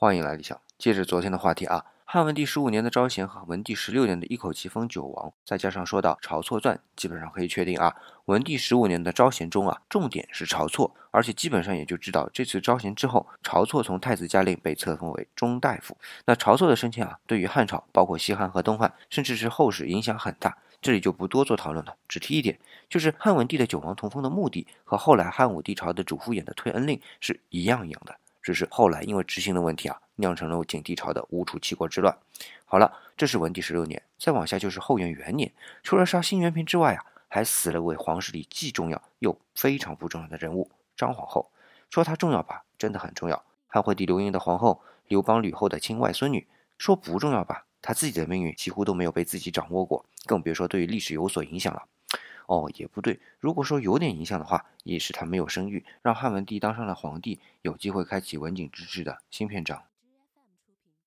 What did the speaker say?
欢迎来理想。接着昨天的话题啊，汉文帝十五年的招贤和文帝十六年的一口气封九王，再加上说到晁错传，基本上可以确定啊，文帝十五年的招贤中啊，重点是晁错，而且基本上也就知道这次招贤之后，晁错从太子加令被册封为中大夫。那晁错的升迁啊，对于汉朝，包括西汉和东汉，甚至是后世影响很大。这里就不多做讨论了，只提一点，就是汉文帝的九王同封的目的和后来汉武帝朝的主父偃的退恩令是一样一样的。只是后来因为执行的问题啊，酿成了景帝朝的吴楚七国之乱。好了，这是文帝十六年，再往下就是后元元年。除了杀辛元平之外啊，还死了位皇室里既重要又非常不重要的人物——张皇后。说她重要吧，真的很重要。汉惠帝刘盈的皇后，刘邦吕后的亲外孙女。说不重要吧，她自己的命运几乎都没有被自己掌握过，更别说对于历史有所影响了。哦，也不对。如果说有点影响的话，也是他没有生育，让汉文帝当上了皇帝，有机会开启文景之治的新篇章。